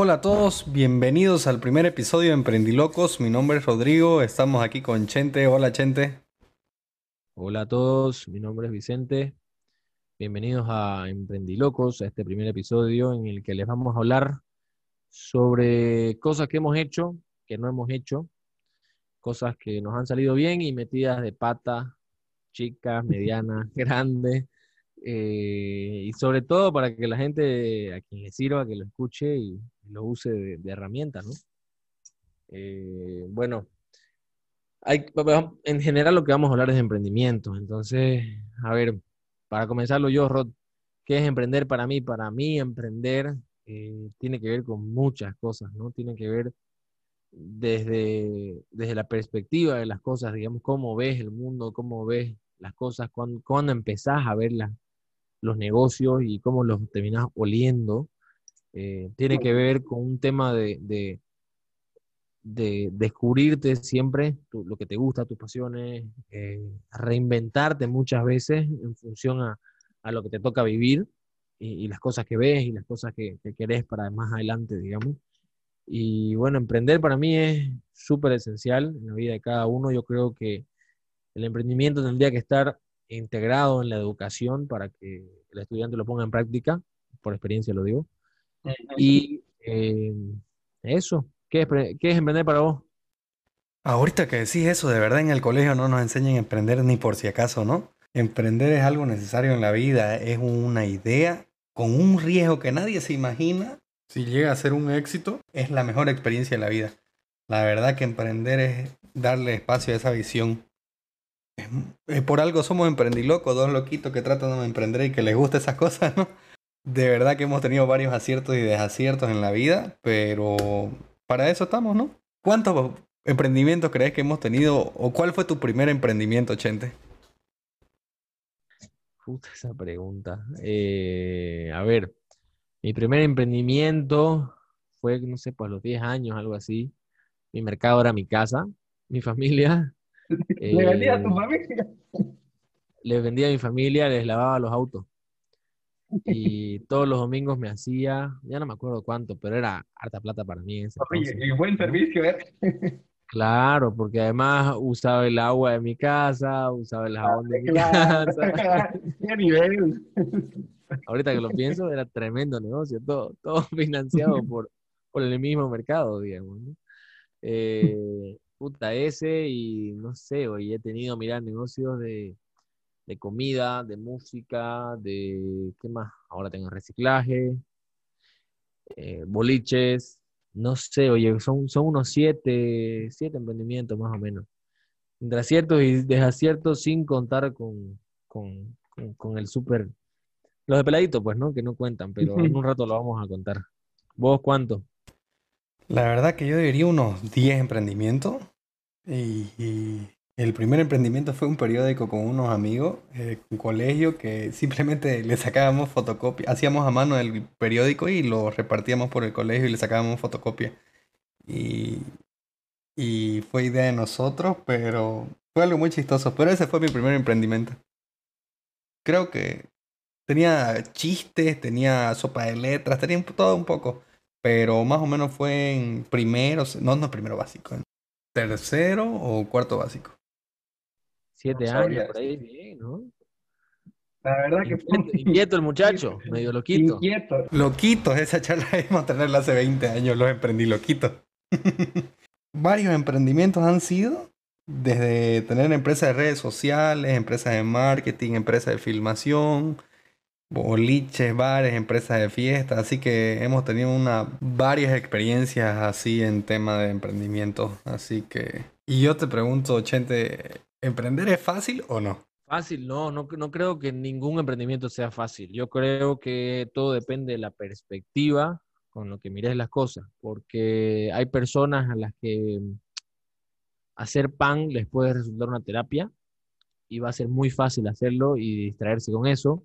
Hola a todos, bienvenidos al primer episodio de Emprendilocos. Mi nombre es Rodrigo, estamos aquí con Chente. Hola Chente. Hola a todos, mi nombre es Vicente. Bienvenidos a Emprendilocos, a este primer episodio en el que les vamos a hablar sobre cosas que hemos hecho, que no hemos hecho, cosas que nos han salido bien y metidas de pata, chicas, medianas, grandes, eh, y sobre todo para que la gente a quien le sirva, que lo escuche y, lo use de, herramienta, ¿no? Eh, bueno, hay, en general lo que vamos a hablar es de emprendimiento. Entonces, a ver, para comenzarlo yo, Rod, ¿qué es emprender para mí? Para mí, emprender eh, tiene que ver con muchas cosas, ¿no? Tiene que ver desde, desde la perspectiva de las cosas, digamos, cómo ves el mundo, cómo ves las cosas, cuando, cuando empezás a ver los negocios y cómo los terminás oliendo, eh, tiene que ver con un tema de, de, descubrirte siempre lo que te gusta, tus pasiones, eh, reinventarte muchas veces en función a, a lo que te toca vivir y, las cosas que ves y las cosas que, que, querés para más adelante, digamos. Y bueno, emprender para mí es súper esencial en la vida de cada uno. Yo creo que el emprendimiento tendría que estar integrado en la educación para que el estudiante lo ponga en práctica, por experiencia lo digo. Y eh, eso, ¿qué es, ¿qué es emprender para vos? Ahorita que decís eso, de verdad en el colegio no nos enseñan a emprender ni por si acaso, ¿no? Emprender es algo necesario en la vida, es una idea con un riesgo que nadie se imagina. Si llega a ser un éxito, es la mejor experiencia de la vida. La verdad que emprender es darle espacio a esa visión. por algo somos emprendilocos, dos loquitos que tratan de emprender y que les gusta esas cosas, ¿no? De verdad que hemos tenido varios aciertos y desaciertos en la vida, pero para eso estamos, ¿no? ¿Cuántos emprendimientos crees que hemos tenido o cuál fue tu primer emprendimiento, Chente? Puta esa pregunta. Eh, a ver, mi primer emprendimiento fue, no sé, pues a los 10 años, algo así. Mi mercado era mi casa, mi familia. ¿Le vendía a tu eh, familia? Les vendía a mi familia, les lavaba los autos. Y todos los domingos me hacía, ya no me acuerdo cuánto, pero era harta plata para mí. Oye, y buen servicio, ¿eh? Claro, porque además usaba el agua de mi casa, usaba el jabón de mi casa. ¿Qué nivel? Ahorita que lo pienso, era tremendo negocio, todo, todo financiado por, por el mismo mercado, digamos. Eh, puta, ese y no sé, hoy he tenido, mirar negocios de, de comida, de música, de, ¿qué más? Ahora tengo reciclaje, eh, boliches, no sé, oye, son, son unos siete, siete emprendimientos más o menos. Entre aciertos y desaciertos sin contar con, con, el súper. Los de peladito, pues, ¿no? Que no cuentan, pero en un rato lo vamos a contar. ¿Vos cuánto? La verdad que yo diría unos 10 emprendimientos. y, el primer emprendimiento fue un periódico con unos amigos, eh, un colegio que simplemente le sacábamos fotocopia, hacíamos a mano el periódico y lo repartíamos por el colegio y le sacábamos fotocopia. Y, fue idea de nosotros, pero fue algo muy chistoso. Pero ese fue mi primer emprendimiento. Creo que tenía chistes, tenía sopa de letras, tenía todo un poco. Pero más o menos fue en primero, no, no primero básico, en tercero o cuarto básico. Siete años, por ahí, bien, ¿no? La verdad que Inquieto, el muchacho, medio loquito. Inquieto. Loquitos, esa charla debimos tenerla hace 20 años, los emprendí loquitos. Varios emprendimientos han sido, desde tener empresas de redes sociales, empresas de marketing, empresas de filmación, boliches, bares, empresas de fiesta, así que hemos tenido una, varias experiencias así en tema de emprendimiento, así que... Y yo te pregunto, Chente, ¿Emprender es fácil o no? Fácil, no, no, no creo que ningún emprendimiento sea fácil. Yo creo que todo depende de la perspectiva con lo que mires las cosas, porque hay personas a las que hacer pan les puede resultar una terapia y va a ser muy fácil hacerlo y distraerse con eso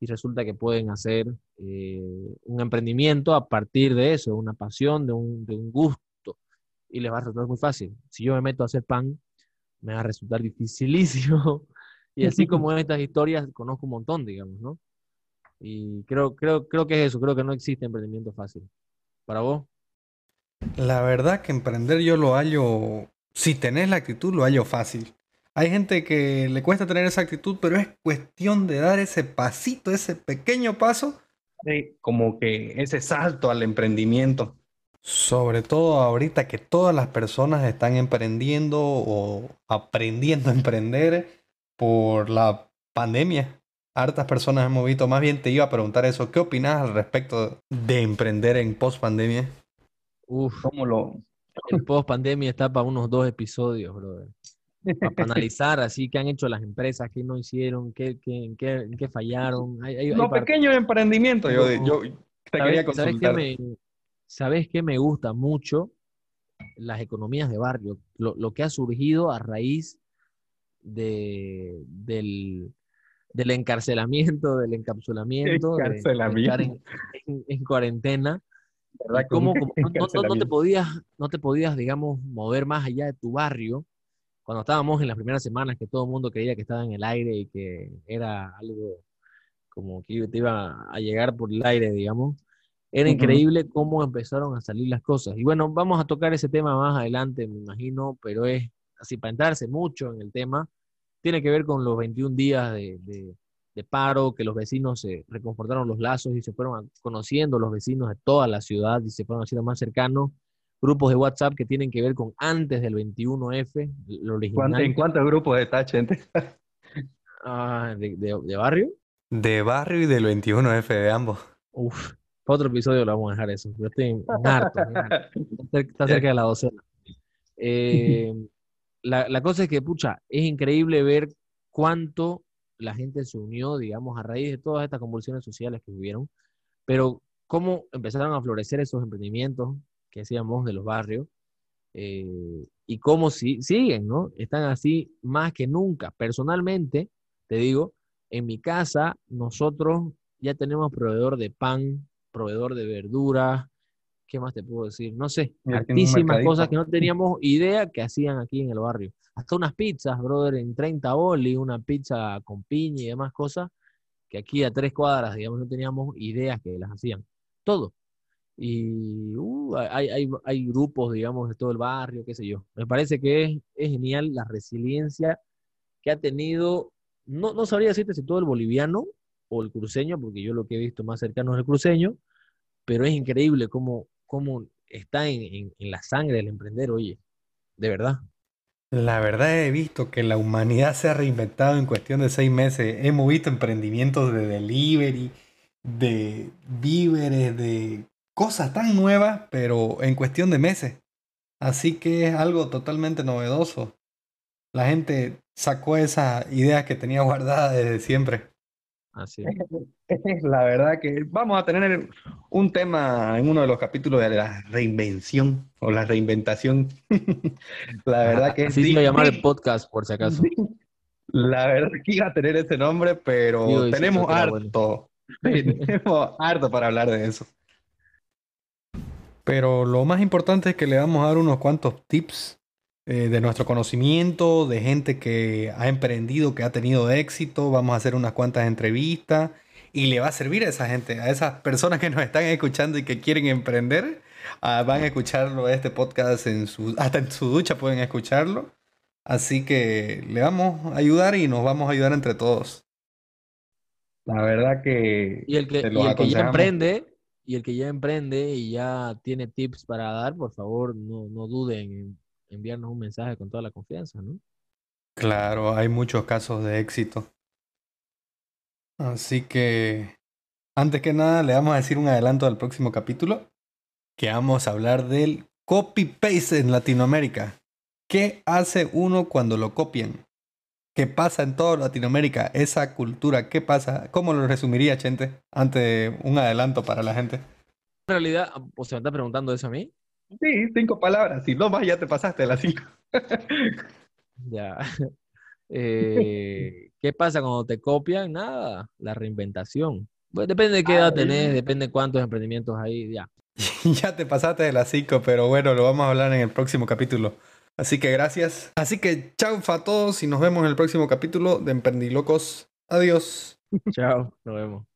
y resulta que pueden hacer eh, un emprendimiento a partir de eso, una pasión, de un, de un gusto y les va a resultar muy fácil. Si yo me meto a hacer pan, me va a resultar dificilísimo. Y así como en estas historias conozco un montón, digamos, ¿no? Y creo, creo, creo que es eso, creo que no existe emprendimiento fácil. ¿Para vos? La verdad que emprender yo lo hallo, si tenés la actitud, lo hallo fácil. Hay gente que le cuesta tener esa actitud, pero es cuestión de dar ese pasito, ese pequeño paso, de como que ese salto al emprendimiento. Sobre todo ahorita que todas las personas están emprendiendo o aprendiendo a emprender por la pandemia. Hartas personas hemos visto, más bien te iba a preguntar eso, ¿qué opinas al respecto de emprender en post pandemia? Uf, ¿cómo lo... El post pandemia está para unos dos episodios, brother. Para, analizar así qué han hecho las empresas, qué no hicieron, qué, qué, en, qué, fallaron. Hay, Los pequeños emprendimientos, yo, yo te quería consultar. ¿Sabes qué, me, gusta mucho? Las economías de barrio, lo, lo que ha surgido a raíz de, del, del encarcelamiento, del encapsulamiento, De, estar en, cuarentena. ¿Cómo, no, te podías, no te podías, digamos, mover más allá de tu barrio cuando estábamos en las primeras semanas que todo el mundo creía que estaba en el aire y que era algo como que te iba a llegar por el aire, digamos. Era increíble cómo empezaron a salir las cosas. Y bueno, vamos a tocar ese tema más adelante, me imagino, pero es así para entrarse mucho en el tema tiene que ver con los 21 días de, paro, que los vecinos se reconfortaron los lazos y se fueron conociendo los vecinos de toda la ciudad y se fueron haciendo más cercanos. Grupos de WhatsApp que tienen que ver con antes del 21F, lo original. ¿En cuántos grupos está, gente? Ah, de, barrio? De barrio y del 21F, de ambos. Uf, para otro episodio lo vamos a dejar eso. Yo estoy harto. Está cerca de la docena. Eh, la, cosa es que, pucha, es increíble ver cuánto la gente se unió, digamos, a raíz de todas estas convulsiones sociales que vivieron, pero cómo empezaron a florecer esos emprendimientos que decíamos de los barrios eh, y cómo si, siguen, ¿no? Están así más que nunca. Personalmente, te digo, en mi casa nosotros ya tenemos proveedor de pan, proveedor de verduras, ¿qué más te puedo decir? No sé, hartísimas cosas que no teníamos idea que hacían aquí en el barrio. Hasta unas pizzas, brother, en 30 oli, una pizza con piña y demás cosas, que aquí a tres cuadras, digamos, no teníamos ideas que las hacían. Todo. Y uh, hay, hay, hay, grupos, digamos, de todo el barrio, qué sé yo. Me parece que es, es genial la resiliencia que ha tenido, no, no sabría decirte si todo el boliviano o el cruceño, porque yo lo que he visto más cercano es el cruceño, pero es increíble cómo cómo está en, la sangre del emprender, oye, de verdad. La verdad he visto que la humanidad se ha reinventado en cuestión de seis meses. Hemos visto emprendimientos de delivery, de víveres, de cosas tan nuevas, pero en cuestión de meses. Así que es algo totalmente novedoso. La gente sacó esas ideas que tenía guardadas desde siempre. Así La verdad que vamos a tener un tema en uno de los capítulos de la reinvención o la reinventación. la verdad que sí. se llamar el podcast, por si acaso. La verdad que iba a tener ese nombre, pero tenemos harto. Tenemos harto para hablar de eso. Pero lo más importante es que le vamos a dar unos cuantos tips eh, de nuestro conocimiento, de gente que ha emprendido, que ha tenido éxito. Vamos a hacer unas cuantas entrevistas y le va a servir a esa gente, a esas personas que nos están escuchando y que quieren emprender. Ah, van a escucharlo, este podcast, en su, hasta en su ducha pueden escucharlo. Así que le vamos a ayudar y nos vamos a ayudar entre todos. La verdad que... Y el que, y el que ya emprende, y el que ya emprende y ya tiene tips para dar, por favor, no, no duden en enviarnos un mensaje con toda la confianza, ¿no? Claro, hay muchos casos de éxito. Así que, antes que nada, le vamos a decir un adelanto del próximo capítulo, que vamos a hablar del copy-paste en Latinoamérica. ¿Qué hace uno cuando lo copian? ¿Qué pasa en toda Latinoamérica? Esa cultura, ¿qué pasa? ¿Cómo lo resumiría, Chente? Ante un adelanto para la gente. En realidad, ¿o se me está preguntando eso a mí? Sí, cinco palabras. Si no más, ya te pasaste de las cinco. ya. Eh, ¿Qué pasa cuando te copian? Nada, la reinventación. Pues depende de qué edad tenés, depende de cuántos emprendimientos hay, ya. ya te pasaste de las cinco, pero bueno, lo vamos a hablar en el próximo capítulo. Así que gracias. Así que chao a todos y nos vemos en el próximo capítulo de Emprendilocos. Adiós. chao, nos vemos.